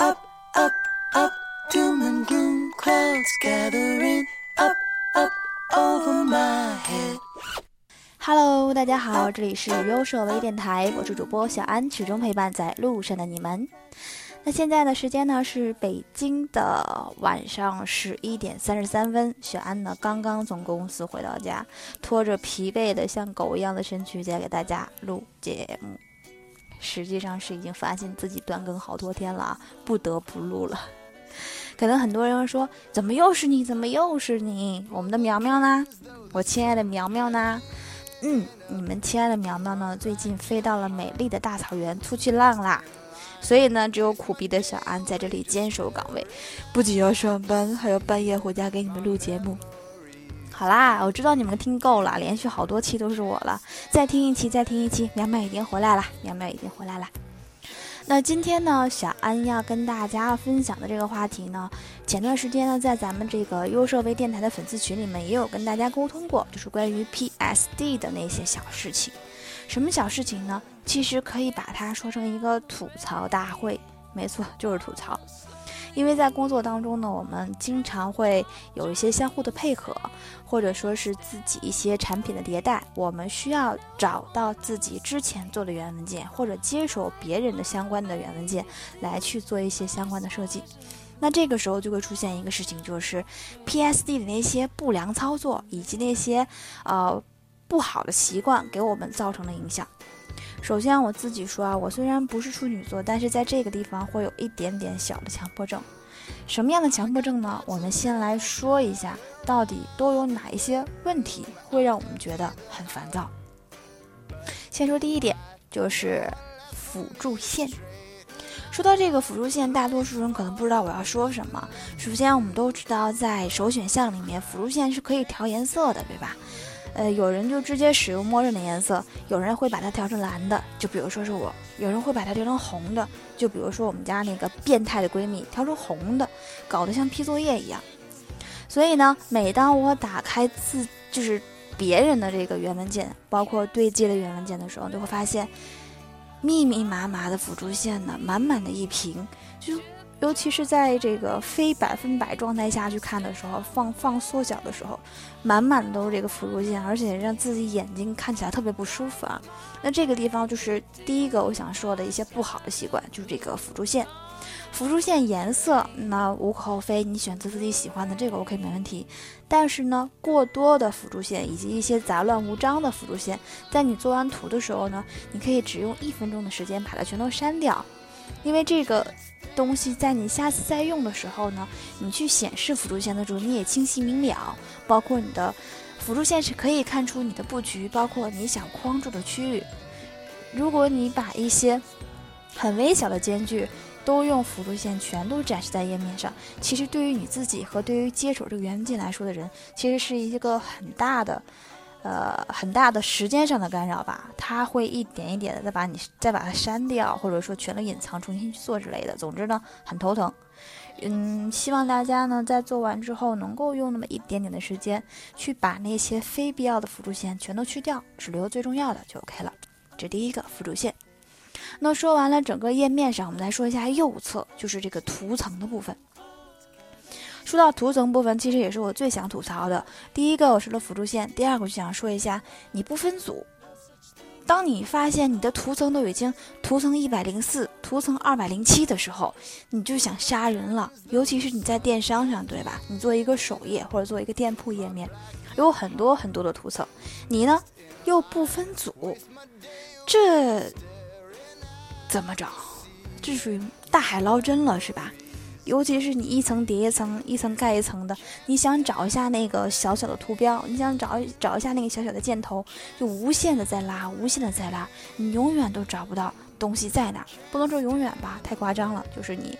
Up, up, up, doom and gloom, clouds gathering. Up, up, over my head. Hello，大家好，这里是优设微电台，我是主播小安，始终陪伴在路上的你们。那现在的时间呢是北京的晚上十一点三十三分，小安呢刚刚从公司回到家，拖着疲惫的像狗一样的身躯在给大家录节目。实际上是已经发现自己断更好多天了啊，不得不录了。可能很多人说，怎么又是你？怎么又是你？我们的苗苗呢？我亲爱的苗苗呢？嗯，你们亲爱的苗苗呢？最近飞到了美丽的大草原出去浪啦。所以呢，只有苦逼的小安在这里坚守岗位，不仅要上班，还要半夜回家给你们录节目。好啦，我知道你们听够了，连续好多期都是我了，再听一期，再听一期，苗苗已经回来了，苗苗已经回来了。那今天呢，小安要跟大家分享的这个话题呢，前段时间呢，在咱们这个优设微电台的粉丝群里面也有跟大家沟通过，就是关于 PSD 的那些小事情。什么小事情呢？其实可以把它说成一个吐槽大会，没错，就是吐槽。因为在工作当中呢，我们经常会有一些相互的配合，或者说是自己一些产品的迭代，我们需要找到自己之前做的原文件，或者接手别人的相关的原文件来去做一些相关的设计。那这个时候就会出现一个事情，就是 PSD 的那些不良操作以及那些呃不好的习惯给我们造成了影响。首先，我自己说啊，我虽然不是处女座，但是在这个地方会有一点点小的强迫症。什么样的强迫症呢？我们先来说一下，到底都有哪一些问题会让我们觉得很烦躁。先说第一点，就是辅助线。说到这个辅助线，大多数人可能不知道我要说什么。首先，我们都知道，在首选项里面，辅助线是可以调颜色的，对吧？呃，有人就直接使用默认的颜色，有人会把它调成蓝的，就比如说是我；有人会把它调成红的，就比如说我们家那个变态的闺蜜调成红的，搞得像批作业一样。所以呢，每当我打开自就是别人的这个原文件，包括对接的原文件的时候，就会发现密密麻麻的辅助线呢，满满的一屏，就。尤其是在这个非百分百状态下去看的时候，放放缩小的时候，满满的都是这个辅助线，而且让自己眼睛看起来特别不舒服啊。那这个地方就是第一个我想说的一些不好的习惯，就是这个辅助线。辅助线颜色那无可厚非，你选择自己喜欢的这个 OK 没问题。但是呢，过多的辅助线以及一些杂乱无章的辅助线，在你做完图的时候呢，你可以只用一分钟的时间把它全都删掉，因为这个。东西在你下次再用的时候呢，你去显示辅助线的时候，你也清晰明了。包括你的辅助线是可以看出你的布局，包括你想框住的区域。如果你把一些很微小的间距都用辅助线全都展示在页面上，其实对于你自己和对于接手这个原文件来说的人，其实是一个很大的。呃，很大的时间上的干扰吧，它会一点一点的再把你再把它删掉，或者说全都隐藏，重新去做之类的。总之呢，很头疼。嗯，希望大家呢在做完之后，能够用那么一点点的时间，去把那些非必要的辅助线全都去掉，只留最重要的就 OK 了。这第一个辅助线。那说完了整个页面上，我们来说一下右侧，就是这个图层的部分。说到图层部分，其实也是我最想吐槽的。第一个，我说了辅助线；第二个，就想说一下你不分组。当你发现你的图层都已经图层一百零四、图层二百零七的时候，你就想杀人了。尤其是你在电商上，对吧？你做一个首页或者做一个店铺页面，有很多很多的图层，你呢又不分组，这怎么找？这属于大海捞针了，是吧？尤其是你一层叠一层，一层盖一层的，你想找一下那个小小的图标，你想找找一下那个小小的箭头，就无限的在拉，无限的在拉，你永远都找不到东西在哪。不能说永远吧，太夸张了。就是你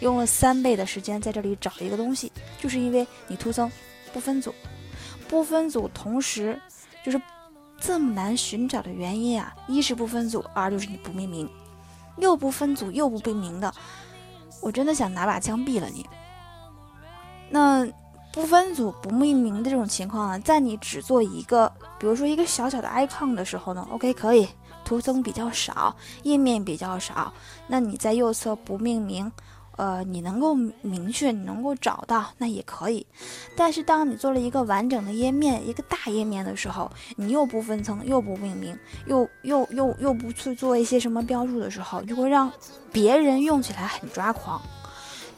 用了三倍的时间在这里找一个东西，就是因为你图层不分组，不分组，同时就是这么难寻找的原因啊，一是不分组，二就是你不命名，又不分组又不命名的。我真的想拿把枪毙了你。那不分组不命名的这种情况呢，在你只做一个，比如说一个小小的 icon 的时候呢，OK 可以，图层比较少，页面比较少，那你在右侧不命名呃，你能够明确，你能够找到，那也可以。但是，当你做了一个完整的页面，一个大页面的时候，你又不分层，又不命名，又又又又不去做一些什么标注的时候，就会让别人用起来很抓狂。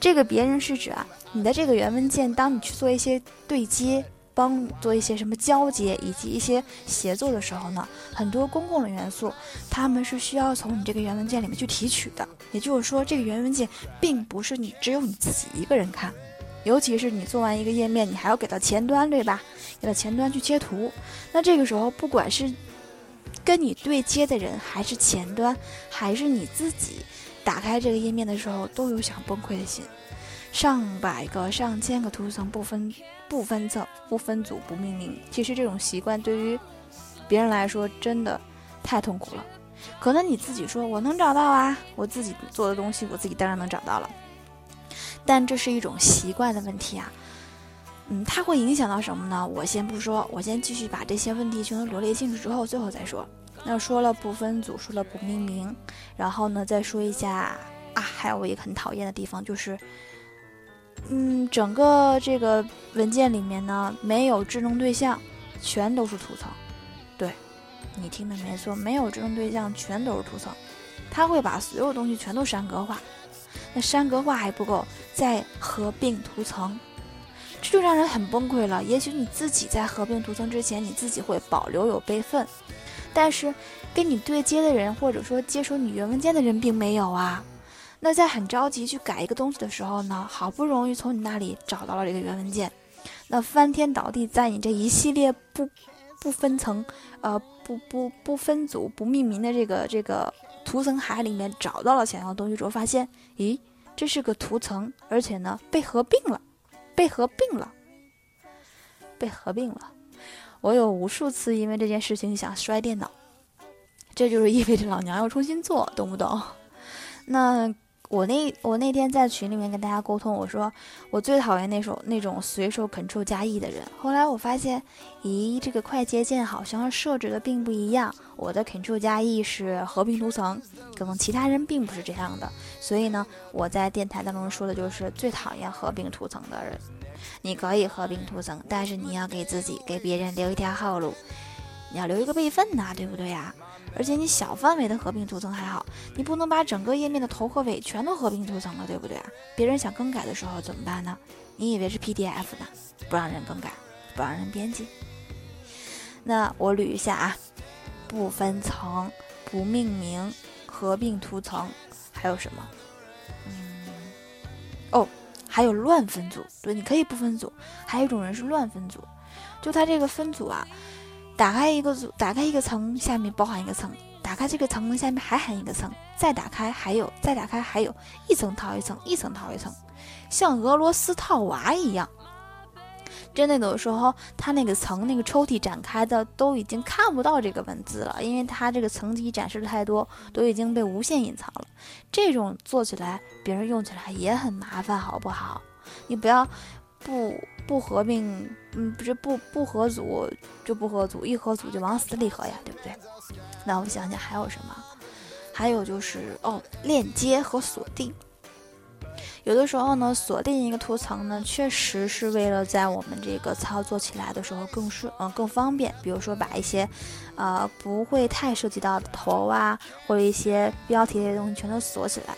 这个别人是指啊，你的这个原文件，当你去做一些对接。帮做一些什么交接以及一些协作的时候呢，很多公共的元素，他们是需要从你这个原文件里面去提取的。也就是说，这个原文件并不是你只有你自己一个人看，尤其是你做完一个页面，你还要给到前端，对吧？给到前端去切图。那这个时候，不管是跟你对接的人，还是前端，还是你自己，打开这个页面的时候，都有想崩溃的心。上百个、上千个图层不分。不分层、不分组、不命名，其实这种习惯对于别人来说真的太痛苦了。可能你自己说我能找到啊，我自己做的东西我自己当然能找到了，但这是一种习惯的问题啊。嗯，它会影响到什么呢？我先不说，我先继续把这些问题全都罗列清楚之后，最后再说。那说了不分组，说了不命名，然后呢再说一下啊，还有我一个很讨厌的地方就是。嗯，整个这个文件里面呢，没有智能对象，全都是图层。对，你听的没错，没有智能对象，全都是图层。它会把所有东西全都删格化，那删格化还不够，再合并图层，这就让人很崩溃了。也许你自己在合并图层之前，你自己会保留有备份，但是跟你对接的人，或者说接收你原文件的人，并没有啊。那在很着急去改一个东西的时候呢，好不容易从你那里找到了这个原文件，那翻天倒地在你这一系列不不分层、呃不不不分组、不命名的这个这个图层海里面找到了想要的东西之后，发现，咦，这是个图层，而且呢被合并了，被合并了，被合并了。我有无数次因为这件事情想摔电脑，这就是意味着老娘要重新做，懂不懂？那。我那我那天在群里面跟大家沟通，我说我最讨厌那种那种随手 Ctrl 加 E 的人。后来我发现，咦，这个快捷键好像设置的并不一样。我的 Ctrl 加 E 是合并图层，可能其他人并不是这样的。所以呢，我在电台当中说的就是最讨厌合并图层的人。你可以合并图层，但是你要给自己给别人留一条后路，你要留一个备份呐，对不对呀？而且你小范围的合并图层还好，你不能把整个页面的头和尾全都合并图层了，对不对啊？别人想更改的时候怎么办呢？你以为是 PDF 呢？不让人更改，不让人编辑。那我捋一下啊，不分层、不命名、合并图层，还有什么？嗯，哦，还有乱分组。对，你可以不分组。还有一种人是乱分组，就他这个分组啊。打开一个组，打开一个层，下面包含一个层；打开这个层，下面还含一个层；再打开还有，再打开还有一层套一层，一层套一层，像俄罗斯套娃一样。真的，有的时候它那个层那个抽屉展开的都已经看不到这个文字了，因为它这个层级展示的太多，都已经被无限隐藏了。这种做起来，别人用起来也很麻烦，好不好？你不要。不不合并，嗯，不是不不合组就不合组，一合组就往死里合呀，对不对？那我们想想还有什么？还有就是哦，链接和锁定。有的时候呢，锁定一个图层呢，确实是为了在我们这个操作起来的时候更顺，嗯，更方便。比如说把一些，呃，不会太涉及到的头啊，或者一些标题类的东西全都锁起来。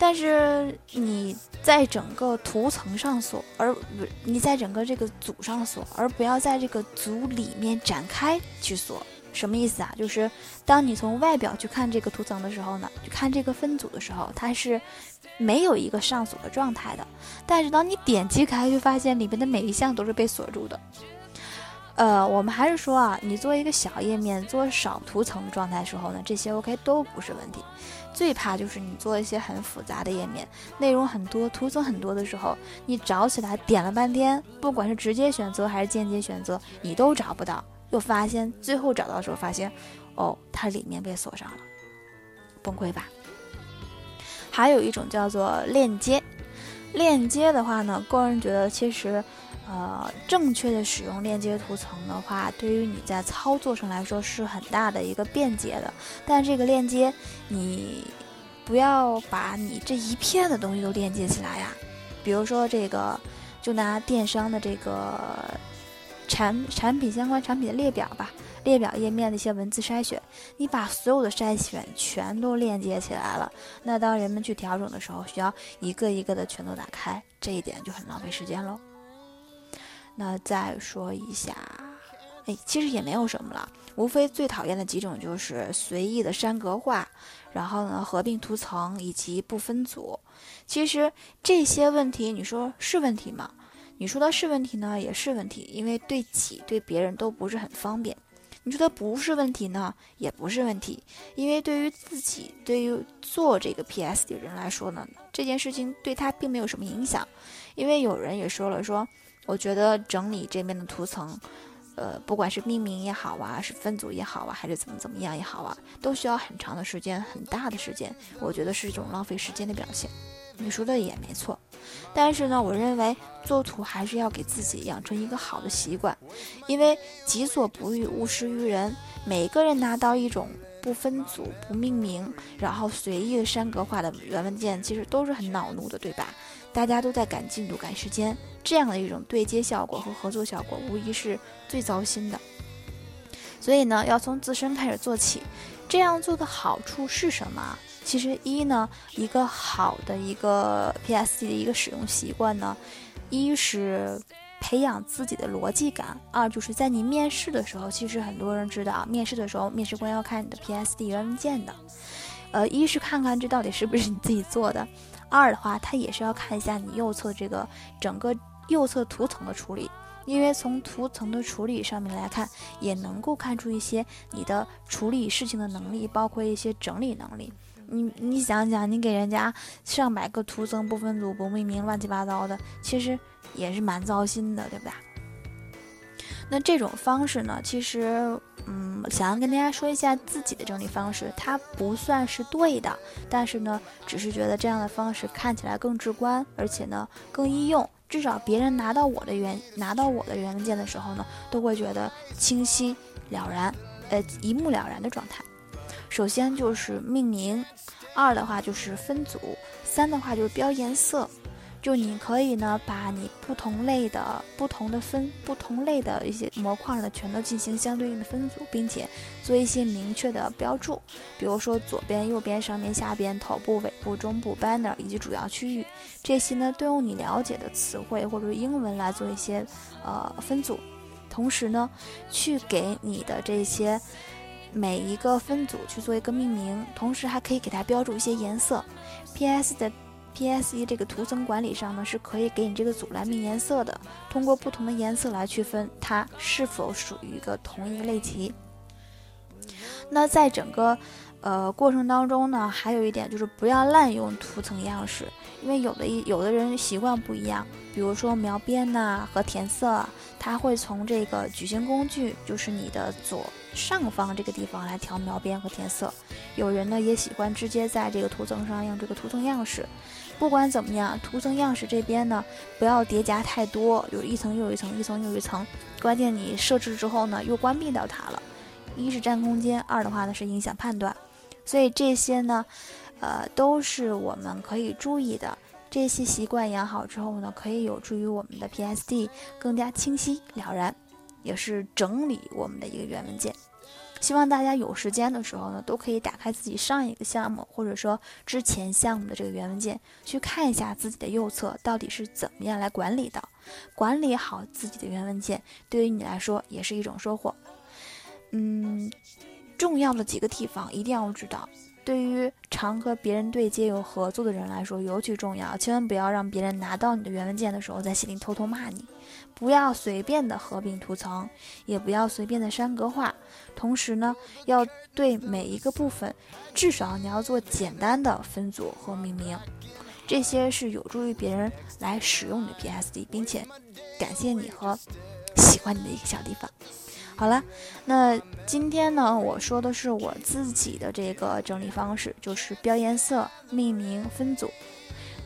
但是你在整个图层上锁，而不你在整个这个组上锁，而不要在这个组里面展开去锁，什么意思啊？就是当你从外表去看这个图层的时候呢，去看这个分组的时候，它是没有一个上锁的状态的。但是当你点击开，就发现里面的每一项都是被锁住的。呃，我们还是说啊，你做一个小页面，做少图层状态时候呢，这些 OK 都不是问题。最怕就是你做一些很复杂的页面，内容很多，图层很多的时候，你找起来点了半天，不管是直接选择还是间接选择，你都找不到。又发现最后找到的时候，发现，哦，它里面被锁上了，崩溃吧？还有一种叫做链接，链接的话呢，个人觉得其实。呃，正确的使用链接图层的话，对于你在操作上来说是很大的一个便捷的。但这个链接你不要把你这一片的东西都链接起来呀。比如说这个，就拿电商的这个产产品相关产品的列表吧，列表页面的一些文字筛选，你把所有的筛选全都链接起来了，那当人们去调整的时候，需要一个一个的全都打开，这一点就很浪费时间喽。那再说一下，哎，其实也没有什么了，无非最讨厌的几种就是随意的山格化，然后呢合并图层以及不分组。其实这些问题，你说是问题吗？你说的是问题呢，也是问题，因为对己对别人都不是很方便。你说它不是问题呢，也不是问题，因为对于自己，对于做这个 PS 的人来说呢，这件事情对他并没有什么影响，因为有人也说了说。我觉得整理这边的图层，呃，不管是命名也好啊，是分组也好啊，还是怎么怎么样也好啊，都需要很长的时间，很大的时间。我觉得是一种浪费时间的表现。你说的也没错，但是呢，我认为做图还是要给自己养成一个好的习惯，因为己所不欲，勿施于人。每个人拿到一种不分组、不命名，然后随意的山格化的原文件，其实都是很恼怒的，对吧？大家都在赶进度、赶时间。这样的一种对接效果和合作效果，无疑是最糟心的。所以呢，要从自身开始做起。这样做的好处是什么？其实一呢，一个好的一个 PSD 的一个使用习惯呢，一是培养自己的逻辑感，二就是在你面试的时候，其实很多人知道，面试的时候面试官要看你的 PSD 原文件的。呃，一是看看这到底是不是你自己做的，二的话，他也是要看一下你右侧这个整个。右侧图层的处理，因为从图层的处理上面来看，也能够看出一些你的处理事情的能力，包括一些整理能力。你你想想，你给人家上百个图层不分组、不命名、乱七八糟的，其实也是蛮糟心的，对吧？那这种方式呢，其实，嗯，想要跟大家说一下自己的整理方式，它不算是对的，但是呢，只是觉得这样的方式看起来更直观，而且呢更易用。至少别人拿到我的原拿到我的原文件的时候呢，都会觉得清晰了然，呃，一目了然的状态。首先就是命名，二的话就是分组，三的话就是标颜色。就你可以呢，把你不同类的、不同的分、不同类的一些模块呢，全都进行相对应的分组，并且做一些明确的标注，比如说左边、右边、上面、下边、头部、尾部、中部、banner 以及主要区域，这些呢都用你了解的词汇或者是英文来做一些呃分组，同时呢，去给你的这些每一个分组去做一个命名，同时还可以给它标注一些颜色，PS 的。P.S.E 这个图层管理上呢，是可以给你这个组来命颜色的，通过不同的颜色来区分它是否属于一个同一类级。那在整个呃过程当中呢，还有一点就是不要滥用图层样式，因为有的一有的人习惯不一样，比如说描边呐和填色，他会从这个矩形工具，就是你的左上方这个地方来调描边和填色。有人呢也喜欢直接在这个图层上用这个图层样式。不管怎么样，图层样式这边呢，不要叠加太多，有一层又一层，一层又一层。关键你设置之后呢，又关闭掉它了，一是占空间，二的话呢是影响判断。所以这些呢，呃，都是我们可以注意的。这些习惯养好之后呢，可以有助于我们的 PSD 更加清晰了然，也是整理我们的一个原文件。希望大家有时间的时候呢，都可以打开自己上一个项目，或者说之前项目的这个原文件，去看一下自己的右侧到底是怎么样来管理的。管理好自己的原文件，对于你来说也是一种收获。嗯，重要的几个地方一定要知道。对于常和别人对接有合作的人来说尤其重要，千万不要让别人拿到你的原文件的时候在心里偷偷骂你。不要随便的合并图层，也不要随便的删格化。同时呢，要对每一个部分，至少你要做简单的分组和命名，这些是有助于别人来使用你的 PSD，并且感谢你和喜欢你的一个小地方。好了，那今天呢，我说的是我自己的这个整理方式，就是标颜色、命名、分组。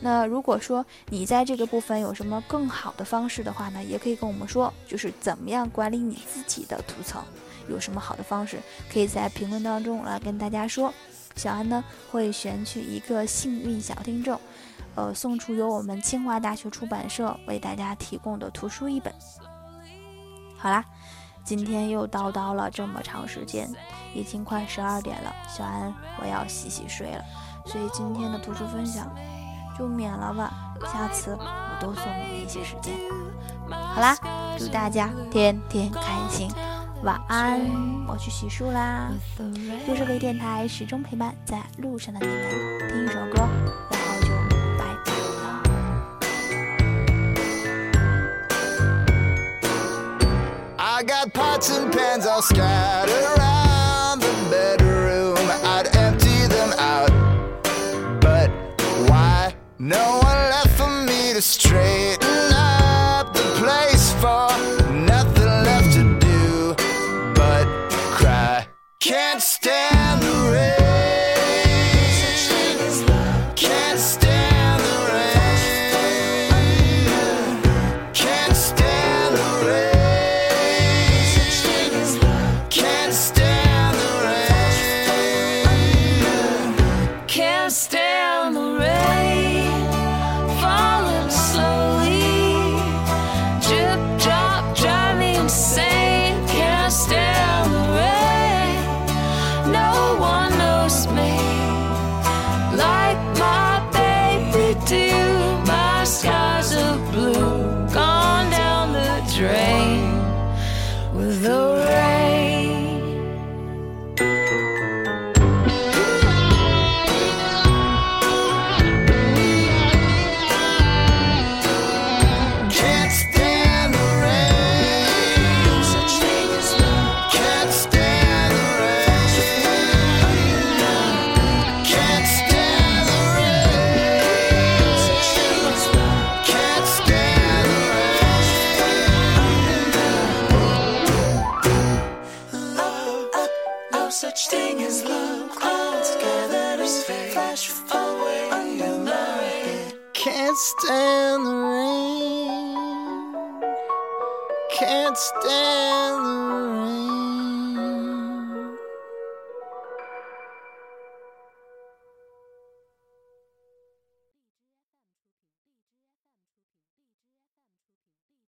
那如果说你在这个部分有什么更好的方式的话呢，也可以跟我们说，就是怎么样管理你自己的图层，有什么好的方式，可以在评论当中来跟大家说。小安呢会选取一个幸运小听众，呃，送出由我们清华大学出版社为大家提供的图书一本。好啦，今天又叨叨了这么长时间，已经快十二点了，小安我要洗洗睡了，所以今天的图书分享就免了吧，下次我多送你一些时间。好啦，祝大家天天开心。晚安，我去洗漱啦。又是微电台始终陪伴在路上的你们，听一首歌，然后就拜拜了。I got pots and pans all scattered